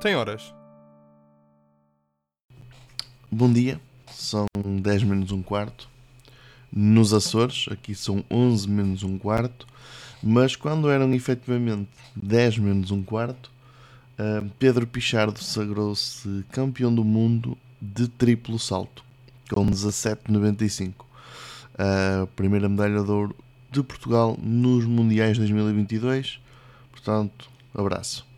Tem horas. Bom dia, são 10 menos um quarto. Nos Açores, aqui são 11 menos um quarto. Mas quando eram efetivamente 10 menos um quarto, uh, Pedro Pichardo sagrou-se campeão do mundo de triplo salto, com 17,95. A primeira medalha de ouro de Portugal nos Mundiais 2022. Portanto, abraço.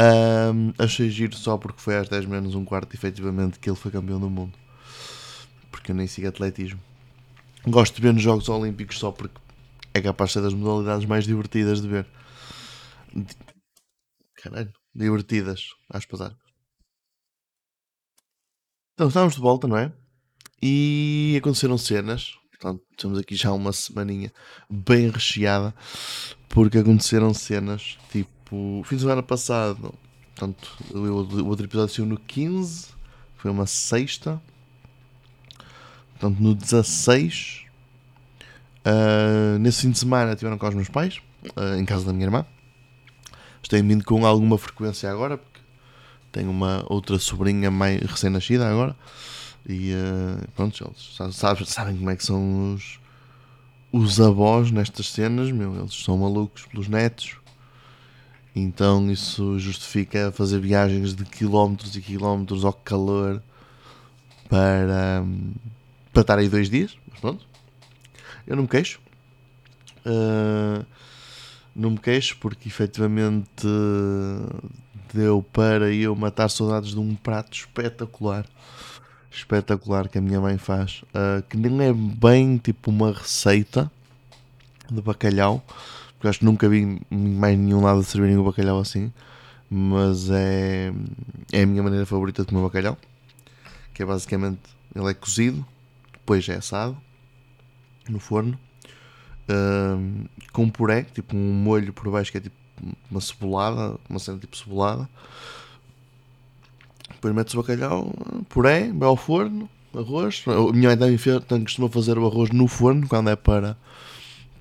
Um, achei giro só porque foi às 10 menos um quarto, efetivamente, que ele foi campeão do mundo. Porque eu nem sigo atletismo. Gosto de ver nos Jogos Olímpicos só porque é capaz de ser das modalidades mais divertidas de ver. Caralho, divertidas, aspas. Então, estamos de volta, não é? E aconteceram cenas. Portanto, estamos aqui já uma semaninha bem recheada. Porque aconteceram cenas tipo. Fim de semana passado. Portanto, o outro episódio saiu no 15. Foi uma sexta. Portanto, no 16 Uh, nesse fim de semana estiveram com os meus pais, uh, em casa da minha irmã. Tenho vindo com alguma frequência agora, porque tenho uma outra sobrinha mais recém-nascida agora. E uh, pronto, eles sabem, sabem como é que são os, os avós nestas cenas, meu, eles são malucos pelos netos. Então isso justifica fazer viagens de quilómetros e quilómetros ao calor para, para estar aí dois dias. Mas pronto, eu não me queixo. Uh, não me queixo porque efetivamente deu para eu matar saudades de um prato espetacular. Espetacular que a minha mãe faz. Uh, que nem é bem tipo uma receita de bacalhau. Porque acho que nunca vi mais nenhum lado servirem o bacalhau assim. Mas é, é a minha maneira favorita de comer bacalhau. Que é basicamente ele é cozido, depois é assado no forno uh, com puré, tipo um molho por baixo que é tipo uma cebolada, uma cena tipo cebolada. Depois metes o bacalhau, puré, vai ao forno, arroz. A minha mãe também, também costuma fazer o arroz no forno quando é para,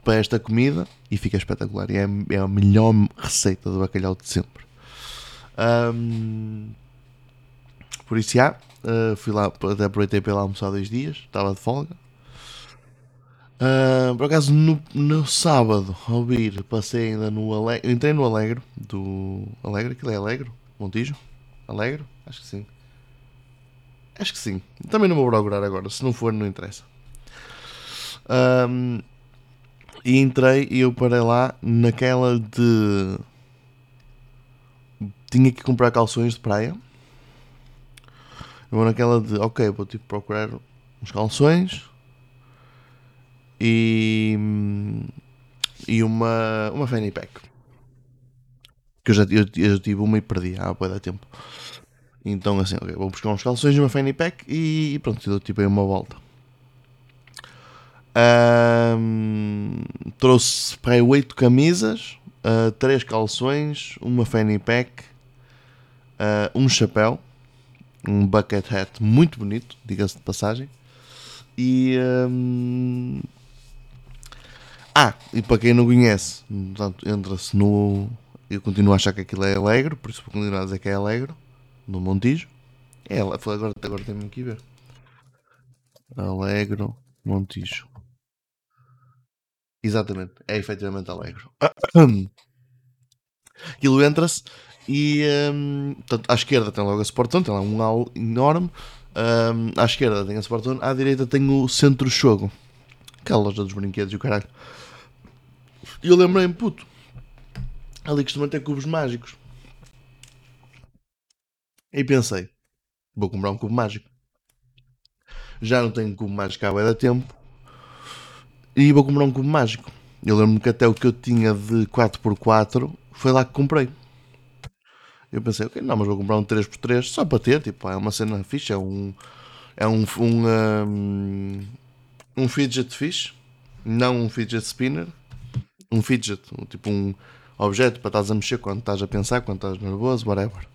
para esta comida e fica espetacular. E é, é a melhor receita do bacalhau de sempre. Um, por isso, já, uh, fui lá, até aproveitei para ir lá almoçar dois dias, estava de folga. Uh, por acaso, no, no sábado, ao vir, passei ainda no Alegre. Entrei no Alegre, do. Alegre? Aquilo é Alegre? Montijo? Alegre? Acho que sim. Acho que sim. Também não vou procurar agora. Se não for, não interessa. Um, e entrei e eu parei lá naquela de. Tinha que comprar calções de praia. Eu vou naquela de. Ok, vou tipo procurar uns calções e, e uma, uma fanny pack. Que eu já, eu, eu tive uma e perdi há boa tempo. Então assim, okay, vou buscar uns calções uma fanny pack e, pronto, dou tipo aí uma volta. Um, trouxe para aí 8 camisas, uh, 3 calções, uma fanny pack, uh, um chapéu, um bucket hat muito bonito, diga-se de passagem. E um, ah, e para quem não conhece, portanto, entra-se no. Eu continuo a achar que aquilo é alegre, por isso vou continuar a dizer que é alegre, no Montijo. É, agora, agora tenho que ver. Alegro, Montijo. Exatamente, é efetivamente alegre. Aquilo entra-se e um, portanto, à esquerda tem logo a Sportzone, tem lá um hall enorme. Um, à esquerda tem a Sportzone, à direita tem o Centro Chogo, aquela loja dos brinquedos e o caralho. E eu lembrei-me, puto, ali costuma ter cubos mágicos. E pensei, vou comprar um cubo mágico. Já não tenho cubo mágico há da tempo. E vou comprar um cubo mágico. Eu lembro-me que até o que eu tinha de 4x4 foi lá que comprei. Eu pensei, ok, não, mas vou comprar um 3x3 só para ter, tipo, é uma cena fixe, é um. É um. Um, um, um fidget fish, não um fidget spinner um fidget, tipo um objeto para estás a mexer quando estás a pensar, quando estás nervoso, whatever.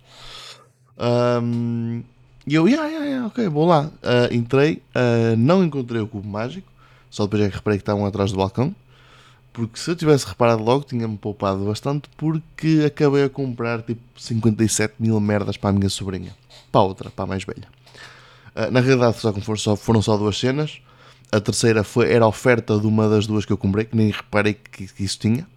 Um, e eu, yeah, yeah, yeah, ok, vou lá. Uh, entrei, uh, não encontrei o cubo mágico, só depois é que reparei que estavam atrás do balcão. Porque se eu tivesse reparado logo, tinha-me poupado bastante. Porque acabei a comprar tipo 57 mil merdas para a minha sobrinha. Para a outra, para a mais velha. Uh, na realidade, só, só, foram só duas cenas. A terceira foi, era a oferta de uma das duas que eu comprei, que nem reparei que, que isso tinha.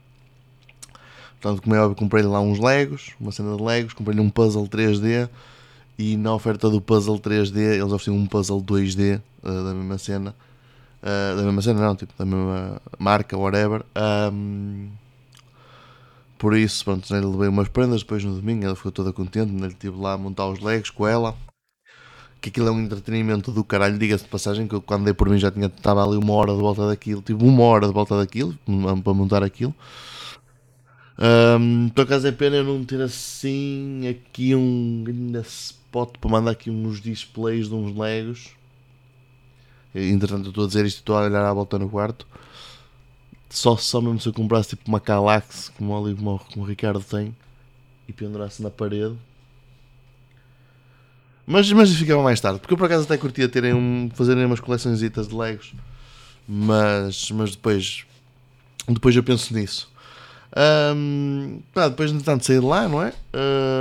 Portanto, como é óbvio, comprei lá uns Legos, uma cena de Legos, comprei-lhe um puzzle 3D e na oferta do puzzle 3D eles ofereciam um puzzle 2D uh, da mesma cena. Uh, da mesma cena, não, tipo, da mesma marca, whatever. Um, por isso, pronto, lhe levei umas prendas. Depois no domingo ela ficou toda contente. Né? Estive lá a montar os Legos com ela que aquilo é um entretenimento do caralho, diga-se de passagem, que eu quando dei por mim já tinha, estava ali uma hora de volta daquilo, tipo uma hora de volta daquilo, para montar aquilo. Um, por acaso é pena eu não ter assim aqui um grande spot para mandar aqui uns displays de uns Legos. Entretanto, eu estou a dizer isto estou a olhar à volta no quarto. Só, só mesmo se eu comprasse tipo uma Calax, como, ali, como, como o Ricardo tem, e pendurasse na parede, mas, mas ficava mais tarde, porque eu por acaso até curtia terem um, fazerem umas coleções de Legos. Mas, mas depois, depois eu penso nisso. Um, pá, depois de tanto sair de lá, não é?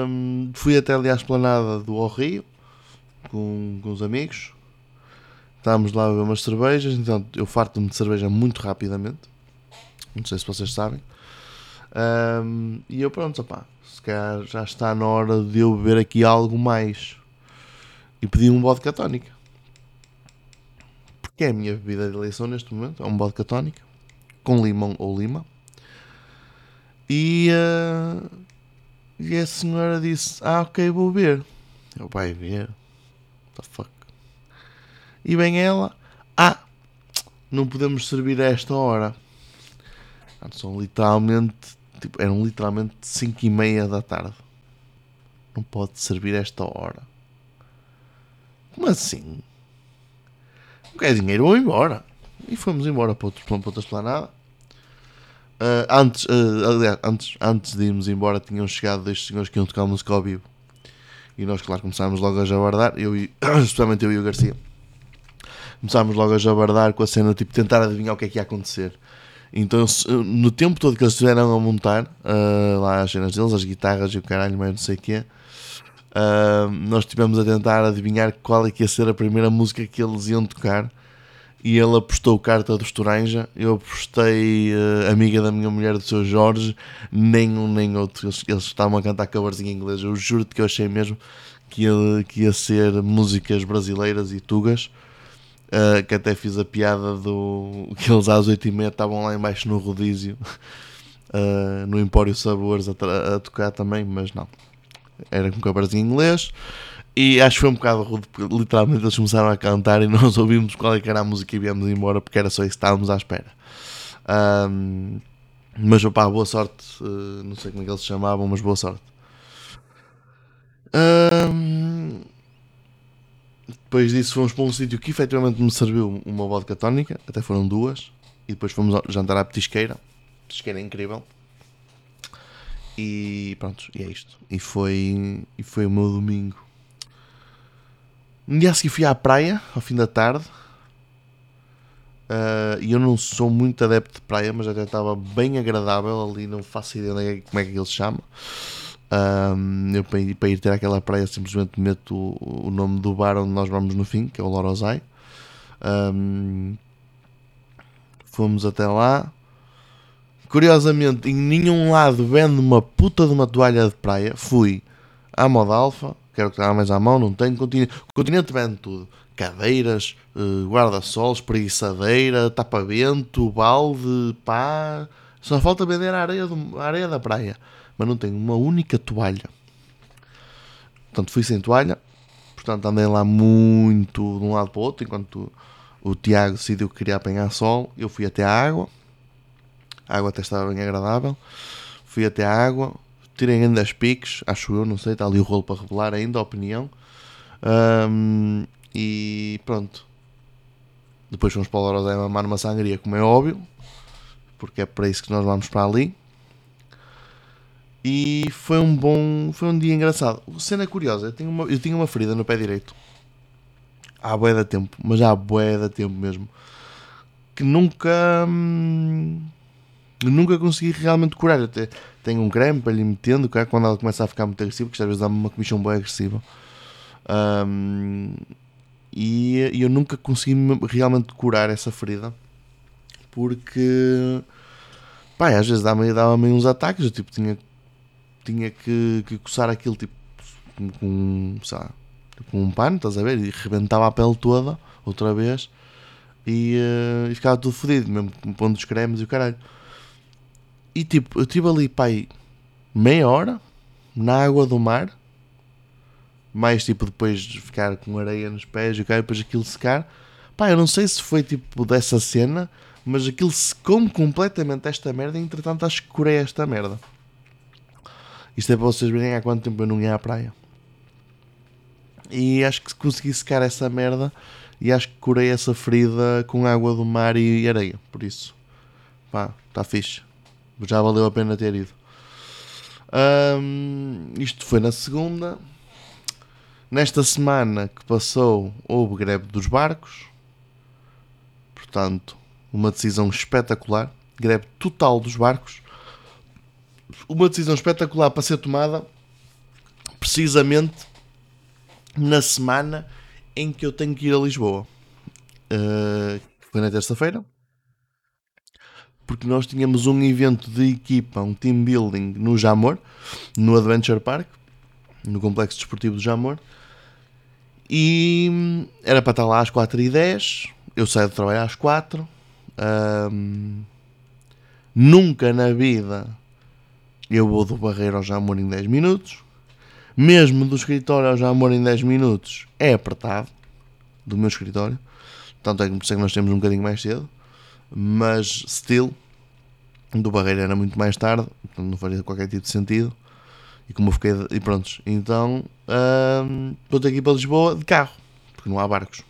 Um, fui até ali à esplanada do Ao Rio com, com os amigos. Estávamos lá a beber umas cervejas, então eu farto-me de cerveja muito rapidamente. Não sei se vocês sabem. Um, e eu pronto, opá, se calhar já está na hora de eu beber aqui algo mais e pedi um vodka tónica. Porque é a minha bebida de eleição neste momento, é um vodka tónica, com limão ou lima. E, uh, e a senhora disse, ah ok, vou ver. Eu, vai ver. What the fuck? E vem ela, ah, não podemos servir a esta hora. São literalmente, tipo, eram literalmente 5 e meia da tarde. Não pode servir a esta hora. Como assim? Não quer dinheiro, vou embora. E fomos embora para, outro, para outra esplanada. Uh, antes, uh, aliás, antes, antes de irmos embora, tinham chegado dois senhores que iam tocar música ao vivo. E nós, claro, começámos logo a jabardar, eu e, especialmente eu e o Garcia. Começámos logo a jabardar com a cena, tipo, tentar adivinhar o que é que ia acontecer. Então, no tempo todo que eles estiveram a montar uh, lá as cenas deles, as guitarras e o caralho, mas não sei o que Uh, nós estivemos a tentar adivinhar qual é que ia ser a primeira música que eles iam tocar e ele apostou carta do Estoranja, eu apostei uh, amiga da minha mulher do seu Jorge, nem um nem outro, eles, eles estavam a cantar covers em inglês, eu juro-te que eu achei mesmo que ia, que ia ser músicas brasileiras e tugas, uh, que até fiz a piada do que eles às 8h30 estavam lá embaixo no rodízio, uh, no Empório Sabores a, a tocar também, mas não. Era com covers em inglês. E acho que foi um bocado rude, porque literalmente eles começaram a cantar e nós ouvimos qual é era a música e viemos embora, porque era só isso que estávamos à espera. Um, mas opá, boa sorte. Uh, não sei como é que eles se chamavam, mas boa sorte. Um, depois disso fomos para um sítio que efetivamente me serviu uma vodka tónica, até foram duas. E depois fomos jantar à petisqueira. Petisqueira incrível. E pronto, e é isto. E foi, e foi o meu domingo. Um dia a seguir fui à praia, ao fim da tarde. Uh, e eu não sou muito adepto de praia, mas até estava bem agradável ali. Não faço ideia como é que ele se chama. Eu para ir, para ir ter aquela praia simplesmente meto o, o, nome do bar onde nós vamos no fim, que é o Lorozai. Fomos até lá. Curiosamente, em nenhum lado vende uma puta de uma toalha de praia. Fui à moda alfa, quero que mais à mão, não tenho. Continente, continente vende tudo: cadeiras, eh, guarda-sol, espreguiçadeira, tapa-vento, balde, pá. Só falta vender a areia, do, a areia da praia. Mas não tenho uma única toalha. Portanto, fui sem toalha. Portanto, andei lá muito de um lado para o outro. Enquanto o Tiago decidiu que queria apanhar sol, eu fui até a água a água até estava bem agradável. Fui até a água, ainda as piques, acho eu, não sei, está ali o rolo para revelar ainda a opinião. Um, e pronto. Depois fomos para o Lorosé mamar numa sangria, como é óbvio, porque é para isso que nós vamos para ali. E foi um bom, foi um dia engraçado. Cena curiosa, eu tinha uma, eu tinha uma ferida no pé direito. Há bué da tempo, mas há bué da tempo mesmo. Que nunca... Hum, nunca consegui realmente curar. Até tenho um creme para lhe metendo, cara, quando ela começa a ficar muito agressiva, porque às vezes dá-me uma comichão bem agressiva. Um, e, e eu nunca consegui realmente curar essa ferida porque pá, às vezes dava-me dava uns ataques, eu tipo tinha, tinha que, que coçar aquilo tipo com, sabe, com um pano, estás a ver? E rebentava a pele toda outra vez e, uh, e ficava tudo fodido, mesmo pondo os cremes e o caralho. E tipo, eu estive ali, pai, meia hora na água do mar, mais tipo depois de ficar com areia nos pés e depois aquilo secar. Pá, eu não sei se foi tipo dessa cena mas aquilo secou-me completamente esta merda e entretanto acho que curei esta merda. Isto é para vocês verem há quanto tempo eu não ia à praia. E acho que consegui secar essa merda e acho que curei essa ferida com água do mar e areia. Por isso, pá, está fixe. Já valeu a pena ter ido. Um, isto foi na segunda. Nesta semana que passou, houve greve dos barcos. Portanto, uma decisão espetacular, greve total dos barcos, uma decisão espetacular para ser tomada precisamente na semana em que eu tenho que ir a Lisboa. Uh, foi na terça-feira, porque nós tínhamos um evento de equipa, um team building no Jamor, no Adventure Park, no Complexo Desportivo do Jamor, e era para estar lá às 4h10. Eu saio de trabalho às 4 um, nunca na vida eu vou do Barreiro ao Jamor em 10 minutos. Mesmo do escritório ao Jamor em 10 minutos é apertado. Do meu escritório. Tanto é que é que nós temos um bocadinho mais cedo. Mas, still, do Barreiro era muito mais tarde. Portanto, não faria qualquer tipo de sentido. E como eu fiquei. E pronto. Então, um, estou aqui para Lisboa de carro. Porque não há barcos.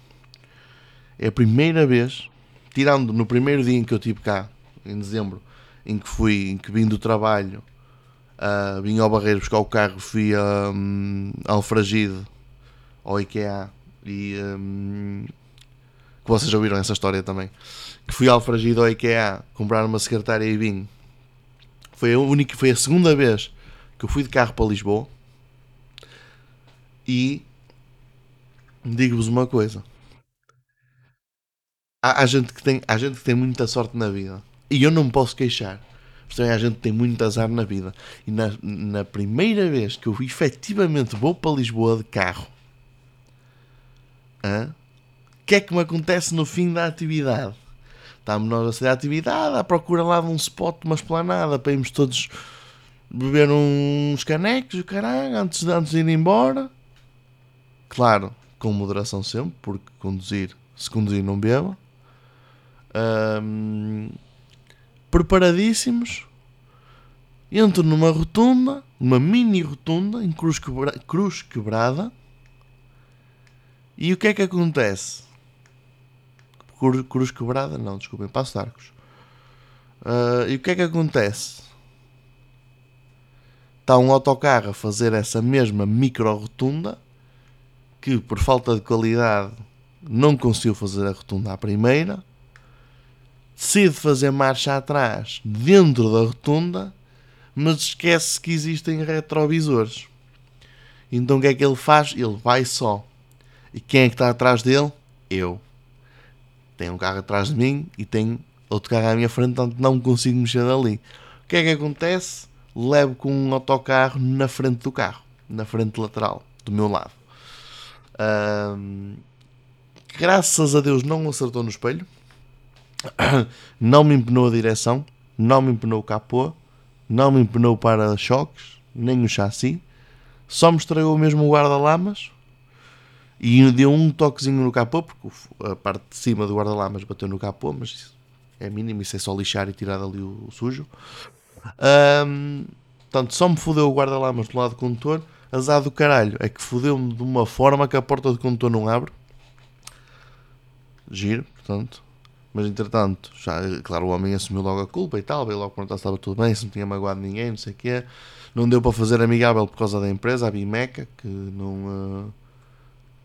É a primeira vez tirando no primeiro dia em que eu estive cá, em dezembro, em que fui, em que vim do trabalho, uh, vim ao Barreiro buscar o carro, fui a um, ao IKEA, e um, que vocês já ouviram essa história também, que fui ao Alfragide ao IKEA comprar uma secretária e vim. Foi a única, foi a segunda vez que eu fui de carro para Lisboa e digo-vos uma coisa há, há, gente que tem, há gente que tem muita sorte na vida. E eu não me posso queixar. Também há gente tem muito azar na vida. E na, na primeira vez que eu efetivamente vou para Lisboa de carro, o que é que me acontece no fim da atividade? Estamos nós a sair da atividade, à procura lá de um spot, uma esplanada, para irmos todos beber uns canecos, o caralho, antes, antes de ir embora. Claro, com moderação sempre, porque conduzir, se conduzir não beba um, preparadíssimos. Entro numa rotunda, uma mini rotunda em cruz, quebra cruz quebrada. E o que é que acontece? Cruz, quebrada? Não, desculpem, passo arcos. Uh, e o que é que acontece? Está um autocarro a fazer essa mesma micro rotunda que por falta de qualidade não conseguiu fazer a rotunda à primeira decide fazer marcha atrás dentro da rotunda, mas esquece que existem retrovisores. Então o que é que ele faz? Ele vai só. E quem é que está atrás dele? Eu. Tem um carro atrás de mim e tem outro carro à minha frente, portanto não consigo mexer dali. O que é que acontece? Levo com um autocarro na frente do carro, na frente lateral, do meu lado. Graças a Deus não acertou no espelho não me empenou a direção, não me empenou o capô, não me empenou o para-choques, nem o chassi, só me estragou mesmo o guarda-lamas e deu um toquezinho no capô, porque a parte de cima do guarda-lamas bateu no capô, mas é mínimo, isso é só lixar e tirar ali o, sujo. Um, portanto, só me fodeu o guarda-lamas do lado do condutor. Azar do caralho é que fodeu-me de uma forma que a porta do condutor não abre. Giro, portanto. Mas entretanto, já, claro, o homem assumiu logo a culpa e tal, veio logo perguntar se estava tudo bem, se não tinha magoado ninguém, não sei o quê. Não deu para fazer amigável por causa da empresa, a Bimeca, que não. Uh,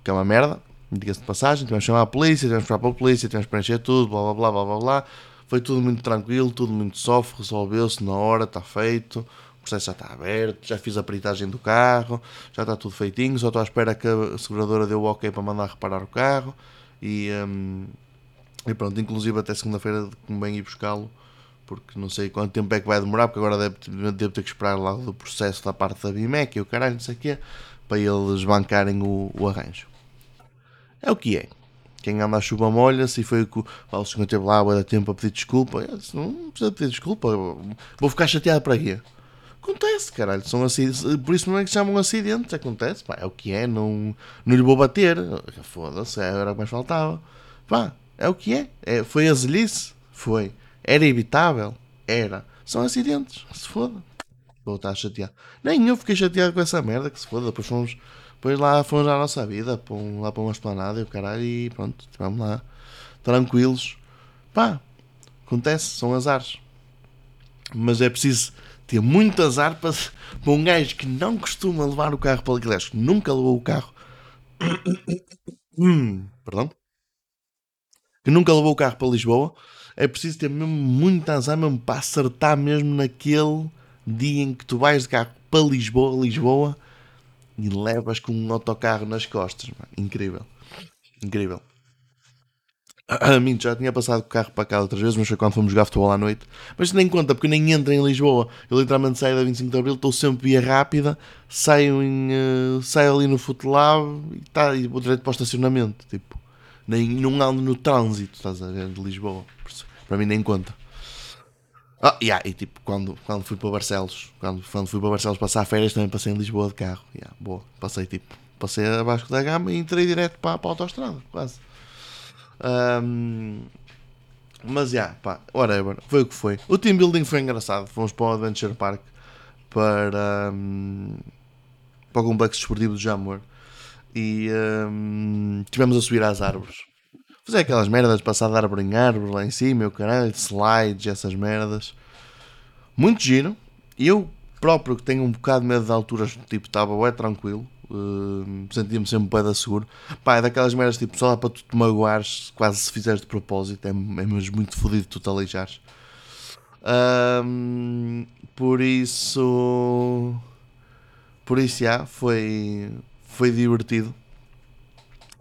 que é uma merda, diga-se de passagem. Tivemos que chamar a polícia, tivemos que falar para a polícia, tivemos que preencher tudo, blá blá blá blá blá blá. foi tudo muito tranquilo, tudo muito soft, resolveu-se na hora, está feito, o processo já está aberto, já fiz a peritagem do carro, já está tudo feitinho, só estou à espera que a seguradora dê o ok para mandar reparar o carro e, um, e pronto, inclusive até segunda-feira convém ir buscá-lo porque não sei quanto tempo é que vai demorar, porque agora deve ter que esperar lá do processo da parte da BIMEC e o caralho, não sei o quê, para eles bancarem o, o arranjo. É o que é. Quem anda a chuva molha-se e foi o que o senhor teve lá há tempo a pedir desculpa. Eu disse, não precisa pedir desculpa, vou ficar chateado para quê? Acontece, caralho, são acidentes, por isso não é que chamam acidentes, acontece, pá, é o que é, não, não lhe vou bater, foda-se, era o que mais faltava, pá, é o que é, é foi azelice, foi, era evitável, era, são acidentes, se foda, vou estar chateado, nem eu fiquei chateado com essa merda, que se foda, depois fomos depois lá fomos à nossa vida, lá para uma esplanada e o caralho, e pronto, vamos lá, tranquilos. Pá, acontece, são azares. Mas é preciso ter muito azar para, para um gajo que não costuma levar o carro para que nunca levou o carro. hum, perdão? Que nunca levou o carro para Lisboa. É preciso ter mesmo muito azar mesmo para acertar mesmo naquele dia em que tu vais de carro para Lisboa, Lisboa e levas com um autocarro nas costas. Mano. Incrível. Incrível. A mim já tinha passado o carro para cá outras vezes, mas foi quando fomos jogar futebol à noite. Mas nem conta, porque nem entro em Lisboa. Eu literalmente saio da 25 de Abril, estou sempre via rápida, saio, em, uh, saio ali no Footlab e, tá, e vou direito para o estacionamento. Tipo, nem, não ando no trânsito, estás a ver, de Lisboa. Para mim nem conta. Ah, yeah, e tipo, quando, quando fui para Barcelos, quando, quando fui para Barcelos passar férias, também passei em Lisboa de carro. Yeah, boa, passei tipo, passei abaixo da gama e entrei direto para, para a autostrada, quase. Um, mas já, yeah, pá, whatever, foi o que foi. O team building foi engraçado. Fomos para o Adventure Park para, um, para o complexo desportivo de Jamor e um, tivemos a subir às árvores fazer aquelas merdas, passar de árvore em árvore lá em cima, meu caralho, slides, essas merdas. Muito giro. Eu próprio que tenho um bocado de medo de alturas, tipo, estava é tranquilo. Uh, sentia-me sempre bem da seguro. Pá, é daquelas merdas tipo, só dá para tu te magoares, quase se fizeres de propósito. É, é mesmo muito fodido tu te aleijares. Uh, por isso. Por isso, já, foi, foi divertido.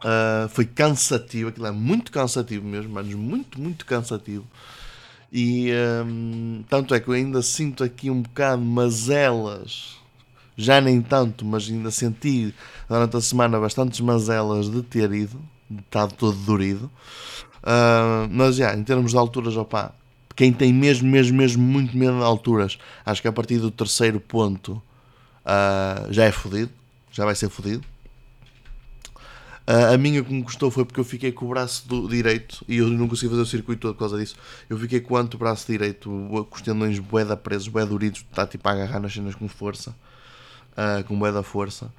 Uh, foi cansativo, aquilo é muito cansativo mesmo, mas muito, muito cansativo. E um, tanto é que eu ainda sinto aqui um bocado mazelas, já nem tanto, mas ainda senti durante a semana bastantes mazelas de ter ido, de estar todo dorido. Uh, mas já, em termos de alturas, opá, quem tem mesmo, mesmo, mesmo muito medo de alturas, acho que a partir do terceiro ponto uh, já é fodido, já vai ser fodido. Uh, a minha que me custou foi porque eu fiquei com o braço do direito e eu não consegui fazer o circuito todo por causa disso. Eu fiquei com o antebraço direito, com os tendões bué presos, bué duridos, está tipo a agarrar nas cenas com força, uh, com bué da força.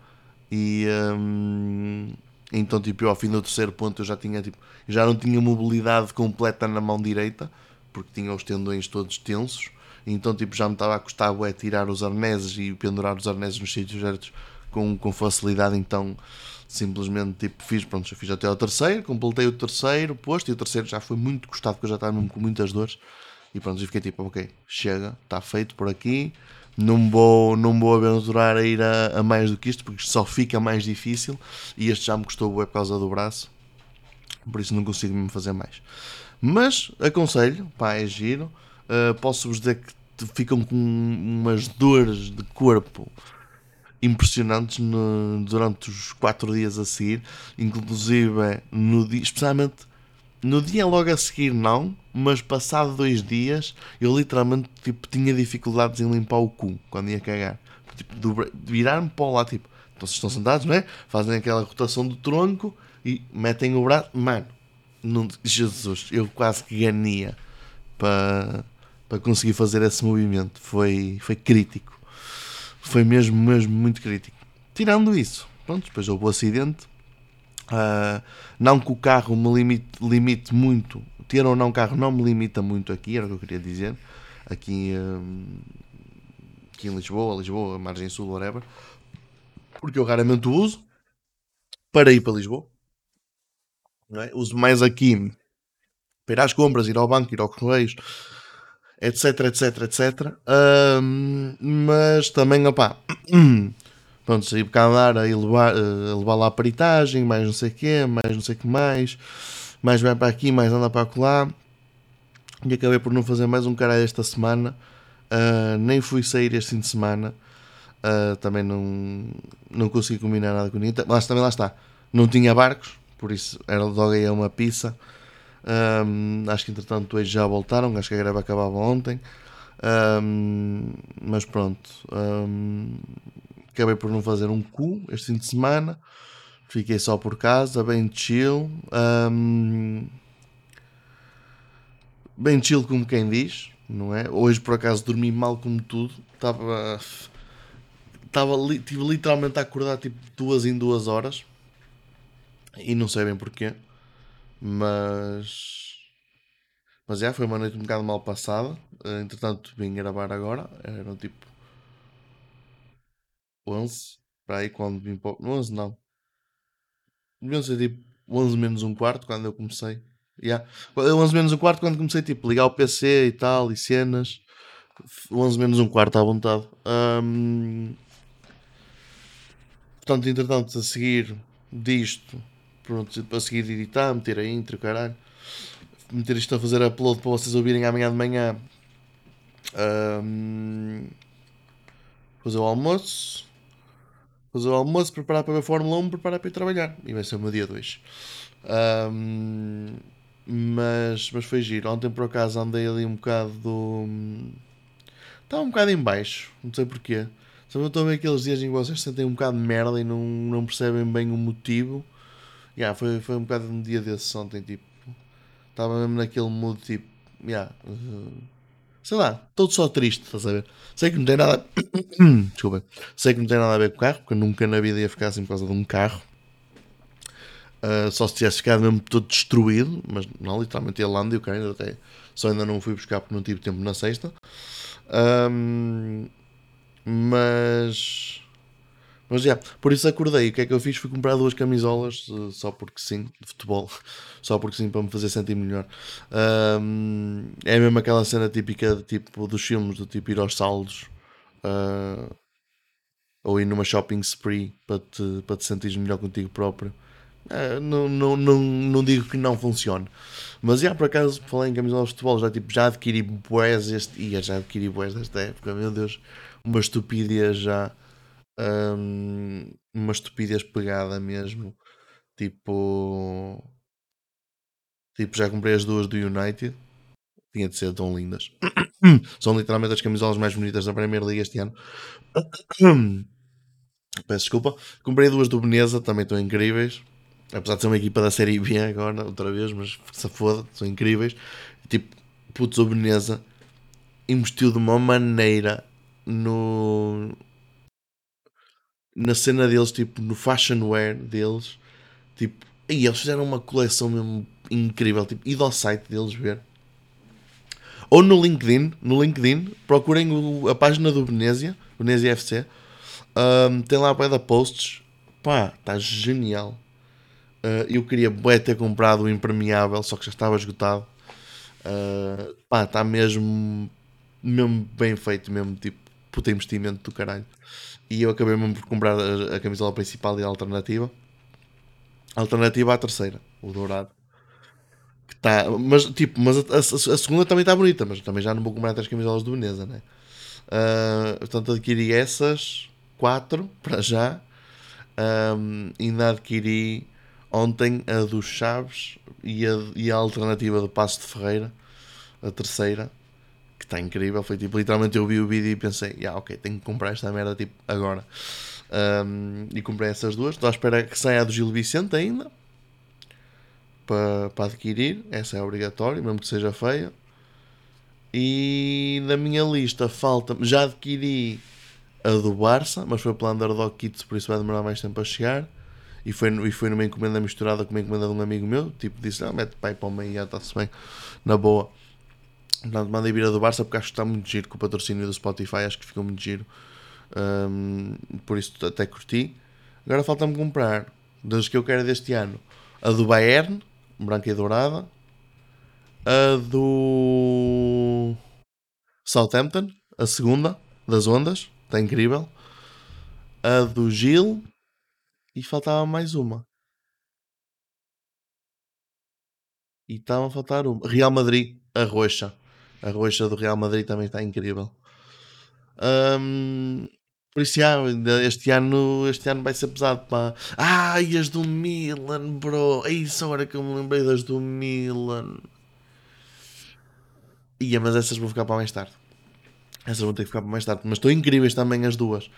E um, então, tipo, eu ao fim do terceiro ponto eu já tinha, tipo, já não tinha mobilidade completa na mão direita, porque tinha os tendões todos tensos. Então, tipo, já me estava a custar tirar os arneses e pendurar os arneses nos sítios certos com, com facilidade. Então simplesmente tipo, fiz, pronto, já fiz até ao terceiro, completei o terceiro posto e o terceiro já foi muito custado porque eu já estava mesmo com muitas dores. E pronto, e fiquei tipo, ok, chega, está feito por aqui, não vou, não vou aventurar a ir a, a, mais do que isto porque só fica mais difícil. E este já me custou o por causa do braço, por isso não consigo mesmo fazer mais. Mas aconselho, pá, é giro, uh, posso-vos dizer que ficam com umas dores de corpo impressionantes no, durante os quatro dias a seguir, inclusive no dia, especialmente no dia logo a seguir não, mas passado dois dias eu literalmente tipo, tinha dificuldades em limpar o cu quando ia cagar. Tipo, virar-me para lado, tipo, então vocês estão sentados, não é? Fazem aquela rotação do tronco e metem o braço. Mano, Jesus, eu quase que ganhia para, para conseguir fazer esse movimento. Foi, foi crítico foi mesmo, mesmo muito crítico. Tirando isso, pronto, depois houve o acidente. Uh, não que o carro me limite, limite muito, ter ou não carro não me limita muito aqui, era o que eu queria dizer. Aqui, um, aqui em Lisboa, Lisboa, Margem Sul, whatever. Porque eu raramente o uso para ir para Lisboa. É? Uso mais aqui para ir às compras, ir ao banco, ir ao correios, etc, etc, etc. Um, mas também, opá, pronto, saí cá andar a levar, a levar lá a peritagem, mais não sei o quê, mais não sei o que mais, mais vai para aqui, mais anda para lá. E acabei por não fazer mais um caralho esta semana. Uh, nem fui sair este fim de semana. Uh, também não, não consegui combinar nada com ninguém. Mas também lá está. Não tinha barcos, por isso era logo aí uma pizza. Um, acho que entretanto hoje já voltaram, acho que a greve acabava ontem. Um, mas pronto, um, acabei por não fazer um cu este fim de semana. Fiquei só por casa, bem chill. bem chill como quem diz, não é? Hoje por acaso dormi mal como tudo. Estava. Estava tive literalmente a acordar tipo duas em duas horas. E não sei bem porquê. Mas. Mas já, foi uma noite um bocado mal passada. Eh, entretanto, vim gravar agora. Eram tipo. 11. Para aí, quando vim para. 11 não. Deviam ser tipo 11 menos um quarto quando eu comecei. Yeah. 11 menos um quarto quando comecei tipo ligar o PC e tal e cenas. 11 menos um quarto à vontade. Um... Portanto, entretanto, a seguir disto pronto, a seguir editar, meter a intro, caralho. Meter isto a fazer upload para vocês ouvirem amanhã de manhã. Um, fazer o almoço. Fazer o almoço, preparar para ver a Fórmula 1, preparar para ir trabalhar. E vai ser o meu dia 2. Um, mas, mas foi giro. Ontem por acaso andei ali um bocado. Estava um bocado em baixo, não sei porquê. Sabe, estou a ver aqueles dias em que vocês sentem um bocado de merda e não, não percebem bem o motivo. Yeah, foi, foi um bocado um dia desses ontem, tipo. Estava mesmo naquele mood, tipo. Yeah, uh, sei lá, todo só triste, estás a ver? Sei que não tem nada. Desculpa. Sei que não tem nada a ver com o carro, porque nunca na vida ia ficar assim por causa de um carro. Uh, só se tivesse ficado mesmo todo destruído, mas não, literalmente ele anda e o carro ainda até. Só ainda não fui buscar porque não tive tempo na sexta. Um, mas mas já, por isso acordei. O que é que eu fiz? Fui comprar duas camisolas, uh, só porque sim, de futebol. Só porque sim, para me fazer sentir melhor. Um, é mesmo aquela cena típica de, tipo, dos filmes, do tipo ir aos saldos. Uh, ou ir numa shopping spree para te, para te sentir melhor contigo próprio. Uh, não, não, não, não digo que não funcione. Mas já por acaso falei em camisolas de futebol, já, tipo, já adquiri boés este. Ia, já adquiri boés desta época, meu Deus, uma estupidez já um, uma estupidez pegada mesmo. Tipo. Tipo, já comprei as duas do United. Tinha de ser tão lindas. São literalmente as camisolas mais bonitas da Premier League este ano. Peço desculpa. Comprei duas do Veneza, também estão incríveis. Apesar de ser uma equipa da Série B agora, outra vez, mas se foda, são incríveis. Tipo, putz, o Veneza investiu de uma maneira no, na cena deles, tipo, no fashion wear deles, tipo, e eles fizeram uma coleção mesmo incrível, tipo, id ao site deles ver. Ou no LinkedIn, no LinkedIn, procurem o, a página do Venezia, Venezia FC, um, tem lá a da posts, pá, está genial. Uh, eu queria bué ter comprado o impermeável, só que já estava esgotado. Uh, pá, está mesmo, mesmo bem feito, mesmo tipo, puta investimento do caralho. E eu acabei mesmo por comprar a, a camisola principal e a alternativa. Alternativa à terceira, o dourado. Que tá, mas tipo, mas a, a, a segunda também está bonita, mas também já não vou comprar três camisolas do Veneza, né? Uh, portanto, adquiri essas quatro para já. Um, ainda adquiri ontem a dos Chaves e a, e a alternativa do Passo de Ferreira, a terceira está incrível. Foi tipo, literalmente eu vi o vídeo e pensei, yeah, ok, tenho que comprar esta merda tipo agora. Um, e comprei essas duas. Estou à espera que saia a do Gil Vicente ainda para, para adquirir. Essa é obrigatória, mesmo que seja feia. E na minha lista falta. Já adquiri a do Barça, mas foi pela Underdog Kits, por isso vai demorar mais tempo a chegar. E foi, e foi numa encomenda misturada com uma encomenda de um amigo meu. Tipo, disse: ah, mete pai para o meio já está-se bem, na boa. Portanto, mandei vir a do Barça porque acho que está muito giro com o patrocínio do Spotify, acho que ficou muito giro. Um, por isso até curti. Agora falta-me comprar, das que eu quero deste ano, a do Bayern, branca e dourada, A do Southampton, a segunda das ondas, está incrível. A do Gil e faltava mais uma. E estava a faltar uma. Real Madrid, a roxa. A roxa do Real Madrid também está incrível. Um, por isso, já, este ano, este ano vai ser pesado. Pá. E as do Milan, bro. É isso agora que eu me lembrei das do Milan. Ia, mas essas vão ficar para mais tarde. Essas vão ter que ficar para mais tarde. Mas estão incríveis também as duas.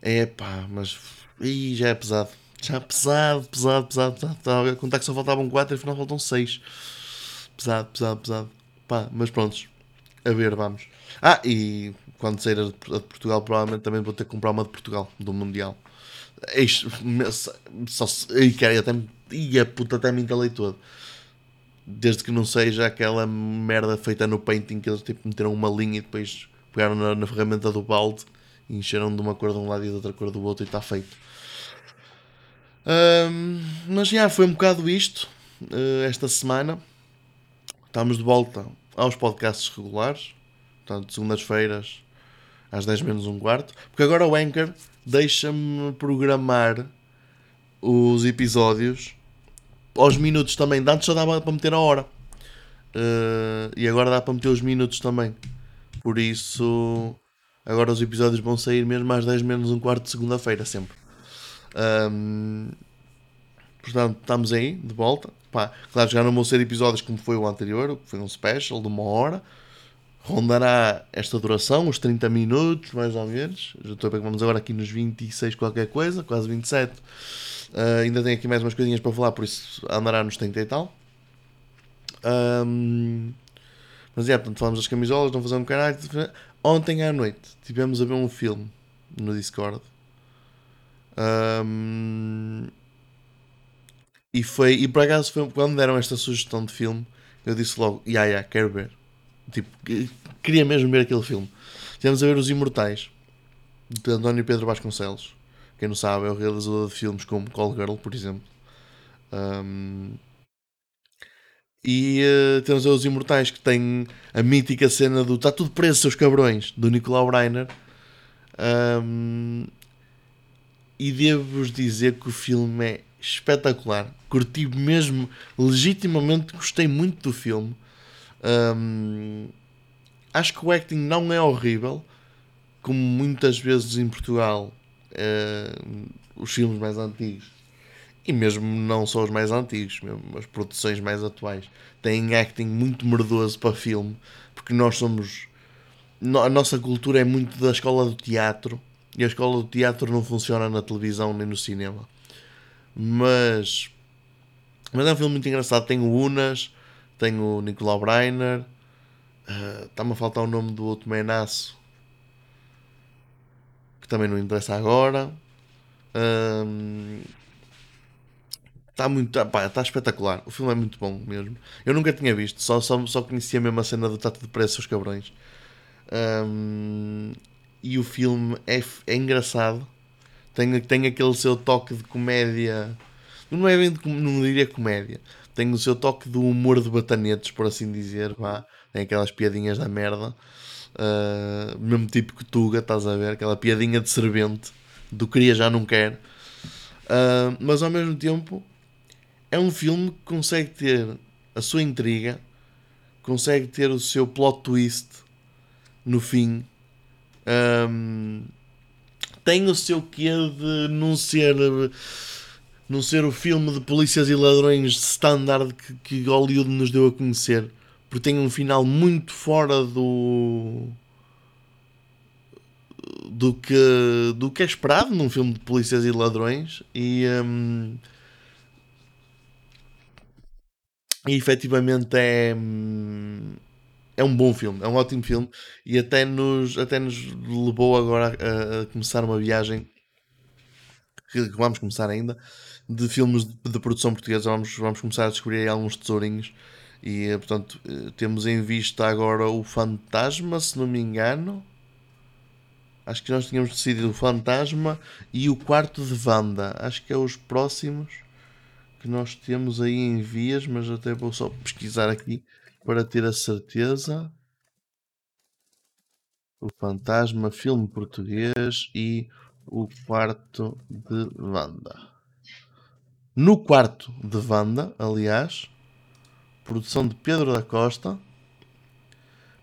É pá, mas. Ih, já é pesado. Já é pesado, pesado, pesado, pesado. Estava a contar que só faltavam 4 e afinal faltam 6. Pesado, pesado, pesado. Pá, mas prontos. A ver, vamos. Ah, e quando sair a de Portugal, provavelmente também vou ter que comprar uma de Portugal, do Mundial. Isto, só se. Cara, até, e a puta até me entalei todo. Desde que não seja aquela merda feita no painting que eles tipo, meteram uma linha e depois pegaram na, na ferramenta do balde e encheram de uma cor de um lado e de outra cor do outro e está feito. Um, mas já foi um bocado isto uh, esta semana. Estamos de volta aos podcasts regulares, portanto, segundas-feiras às 10 menos um quarto, porque agora o Anchor deixa-me programar os episódios aos minutos também. Antes só dava para meter a hora. Uh, e agora dá para meter os minutos também. Por isso, agora os episódios vão sair mesmo às 10 menos um quarto de segunda-feira, sempre. Um, portanto, estamos aí, de volta. Pá, claro, já não vão ser episódios como foi o anterior, que foi um special de uma hora. Rondará esta duração, os 30 minutos, mais ou menos. Já estou a ver que vamos agora aqui nos 26 qualquer coisa, quase 27. Uh, ainda tenho aqui mais umas coisinhas para falar, por isso andará nos 30 e tal. Um, mas é, portanto, falamos das camisolas, não fazer um caralho. Ontem à noite tivemos a ver um filme no Discord. Um, e foi, e por acaso foi quando deram esta sugestão de filme, eu disse logo, ya, yeah, yeah, quero ver. Tipo, queria mesmo ver aquele filme. Tivemos a ver Os Imortais, de António Pedro Vasconcelos. Quem não sabe, é o realizador de filmes como Call Girl, por exemplo. Um, e uh, temos Os Imortais, que tem a mítica cena do Está tudo preso, seus cabrões, do Nicolau Breiner. Um, e devo-vos dizer que o filme é espetacular. Curti mesmo, legitimamente gostei muito do filme. Um, acho que o acting não é horrível, como muitas vezes em Portugal, uh, os filmes mais antigos, e mesmo não só os mais antigos, mesmo as produções mais atuais, têm acting muito merdoso para filme, porque nós somos. A nossa cultura é muito da escola do teatro e a escola do teatro não funciona na televisão nem no cinema. Mas. Mas é um filme muito engraçado. Tem o Unas, tem o Nicolau Breiner. Está-me a faltar o nome do outro menaço que também não interessa agora. Está muito. Está espetacular. O filme é muito bom mesmo. Eu nunca tinha visto, só, só, só conhecia mesmo a cena do Tato de Preço, os cabrões. Um, e o filme é, é engraçado. Tem, tem aquele seu toque de comédia. Não é bem de, não diria comédia. Tem o seu toque do humor de batanetes, por assim dizer. Vá. Tem aquelas piadinhas da merda. Uh, mesmo tipo que Tuga, estás a ver? Aquela piadinha de servente. Do queria já não quer. Uh, mas ao mesmo tempo é um filme que consegue ter a sua intriga, consegue ter o seu plot twist no fim um, tem o seu quê de não ser não ser o filme de polícias e ladrões standard que, que Hollywood nos deu a conhecer. Porque tem um final muito fora do do que do que é esperado num filme de polícias e ladrões. E um, e efetivamente é é um bom filme, é um ótimo filme e até nos, até nos levou agora a, a começar uma viagem que, vamos começar ainda de filmes de, de, produção portuguesa. Vamos, vamos começar a descobrir alguns tesourinhos e eh, portanto eh, temos em vista agora o Fantasma, se não me engano. Acho que nós tínhamos decidido o Fantasma e o Quarto de Wanda. Acho que é os próximos que nós temos aí em vias, mas até vou só pesquisar aqui para ter a certeza. O Fantasma, filme português e o quarto de Wanda. No quarto de Wanda, aliás, produção de Pedro da Costa,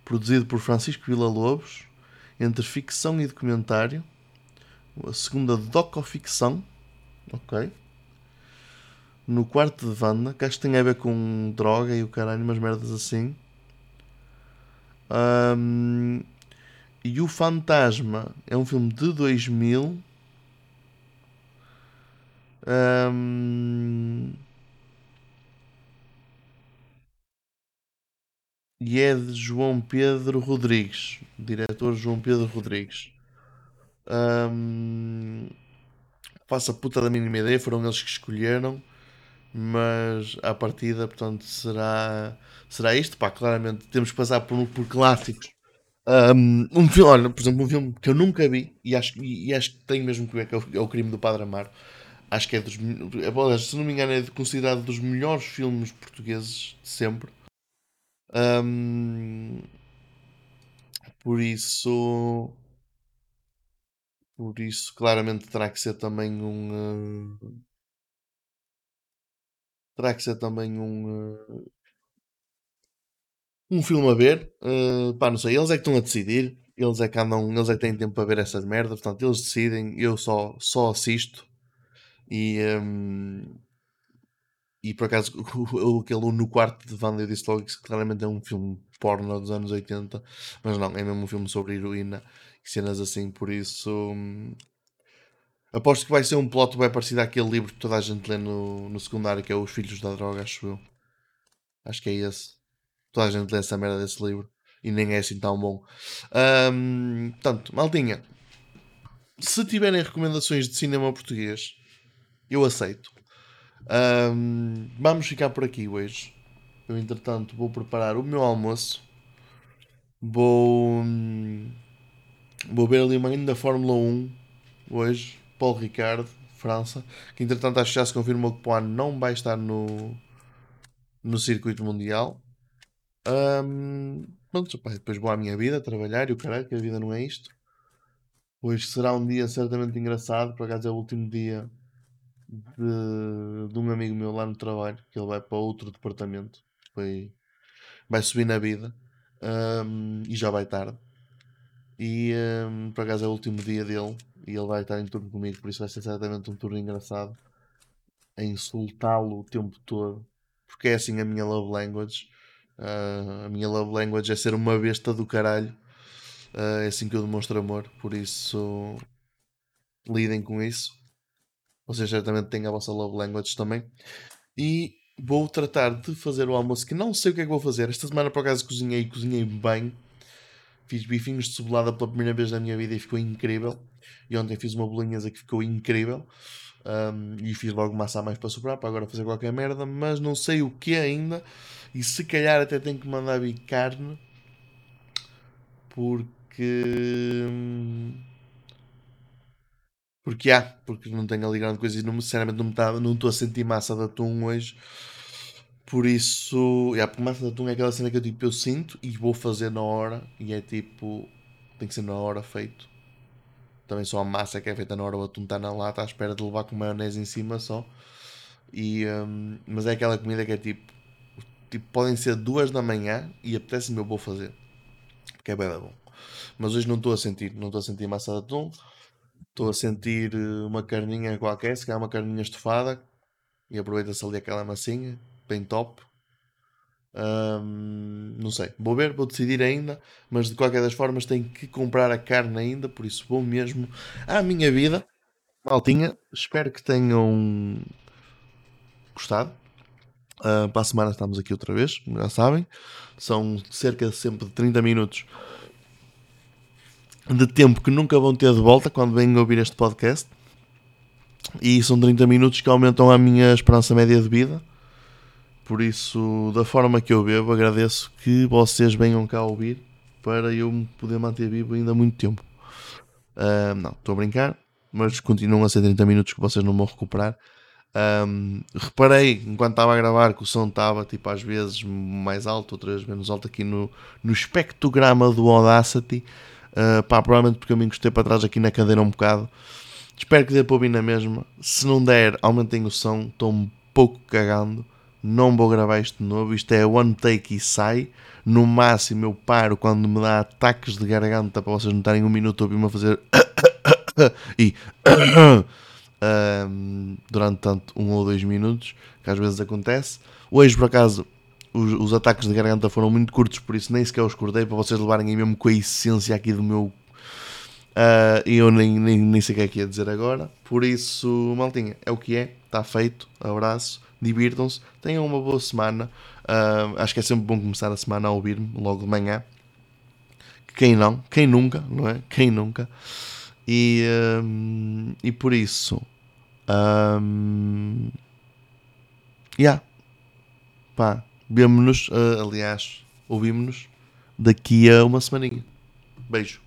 produzido por Francisco Villa-Lobos, entre ficção e documentário. A segunda docoficção, ok. No quarto de Wanda, que acho que tem a ver com droga e o caralho, umas merdas assim. Um, e o Fantasma é um filme de 2000. Um, e é de João Pedro Rodrigues, diretor João Pedro Rodrigues. Um, faço a puta da mínima ideia, foram eles que escolheram, mas à partida, portanto, será, será isto. Pá, claramente temos que passar por, por clássicos. Um, um filme, olha, por exemplo, um filme que eu nunca vi e acho, e, acho que tem mesmo que ver, que é o, é Crime do Padre Amaro. Acho que é dos. É, se não me engano, é considerado dos melhores filmes portugueses de sempre. Um, por isso. Por isso, claramente terá que ser também um. Uh, terá que ser também um. Uh, um filme a ver. Uh, pá, não sei, eles é que estão a decidir. Eles é que andam, eles é que têm tempo para ver essas merdas. Portanto, eles decidem. Eu só, só assisto. E. Um, e por acaso, aquele no quarto de Wanda eu disse logo que claramente é um filme porno dos anos 80, mas não, é mesmo um filme sobre heroína e cenas assim, por isso. Hum, aposto que vai ser um plot bem parecido àquele livro que toda a gente lê no, no secundário, que é Os Filhos da Droga, acho eu. Acho que é esse. Toda a gente lê essa merda desse livro e nem é assim tão bom. Um, portanto, maltinha, se tiverem recomendações de cinema português, eu aceito. Um, vamos ficar por aqui hoje. Eu, entretanto, vou preparar o meu almoço. Vou, vou ver ali uma ainda Fórmula 1 hoje. Paulo Ricardo, França. Que entretanto acho que já se confirmou que o ano não vai estar no, no circuito mundial. Um, pronto, depois vou à minha vida, trabalhar e o caralho, que a vida não é isto. Hoje será um dia certamente engraçado, por acaso é o último dia de, de um amigo meu lá no trabalho, que ele vai para outro departamento, vai, vai subir na vida um, e já vai tarde. E um, por acaso é o último dia dele e ele vai estar em turno comigo, por isso vai ser certamente um turno engraçado a insultá-lo o tempo todo, porque é assim a minha love language. Uh, a minha love language é ser uma besta do caralho. Uh, é assim que eu demonstro amor, por isso lidem com isso. Vocês certamente têm a vossa love language também. E vou tratar de fazer o almoço que não sei o que é que vou fazer. Esta semana por acaso cozinhei e cozinhei bem. Fiz bifinhos de cebolada pela primeira vez na minha vida e ficou incrível. E ontem fiz uma bolinhas que ficou incrível. Um, e fiz logo massa a mais para sobrar para agora fazer qualquer merda, mas não sei o que ainda. E se calhar até tenho que mandar vir carne porque. Porque há, porque não tenho ali grande coisa e não, sinceramente não estou não a sentir massa de atum hoje. Por isso, porque massa de atum é aquela cena que eu, tipo, eu sinto e vou fazer na hora e é tipo, tem que ser na hora feito. Também só a massa que é feita na hora, o atum está na lata à espera de levar com maionese em cima só. E, um, mas é aquela comida que é tipo, tipo, podem ser duas da manhã e apetece-me eu vou fazer. Porque é bem bom. Mas hoje não estou a sentir, não estou a sentir massa de atum. Estou a sentir eh, uma carninha qualquer, se calhar uma carninha estufada. E aproveita-se ali aquela massinha, bem top. Não sei, vou ver, vou decidir ainda, mas de qualquer das formas tenho que comprar a carne ainda, por isso vou mesmo à minha vida. Maltinha, espero que tenham gostado. Uh, para a semana estamos aqui outra vez, já sabem. São cerca sempre de 30 minutos de tempo que nunca vão ter de volta quando vêm ouvir este podcast. E são 30 minutos que aumentam a minha esperança média de vida. Por isso, da forma que eu bebo, agradeço que vocês venham cá ouvir para eu me poder manter vivo ainda muito tempo. Uh, não, estou a brincar, mas continuam a ser 30 minutos que vocês não vão recuperar. Um, reparei enquanto estava a gravar que o som estava tipo às vezes mais alto, outras menos alto aqui no, no espectrograma do Audacity. Uh, pá, provavelmente porque eu me encostei para trás aqui na cadeira um bocado. Espero que dê para ouvir na mesma. Se não der, aumentem o som. Estou um pouco cagando. Não vou gravar isto de novo. Isto é one take e sai. No máximo eu paro quando me dá ataques de garganta para vocês não estarem um minuto a ouvir-me a fazer e um, durante tanto um ou dois minutos, que às vezes acontece. Hoje, por acaso, os, os, ataques de garganta foram muito curtos, por isso nem sequer os cortei para vocês levarem aí mesmo com a essência aqui do meu. Uh, e eu nem, nem, nem sei o que é que ia dizer agora. Por isso, maltinha, é o que é, está feito. Abraço, divirtam-se, tenham uma boa semana. Uh, acho que é sempre bom começar a semana a ouvir-me logo de manhã. Quem não? Quem nunca, não é? Quem nunca? E, um, e por isso, um, yeah, pá, vemo-nos, uh, aliás, ouvimos-nos daqui a uma semaninha. Beijo.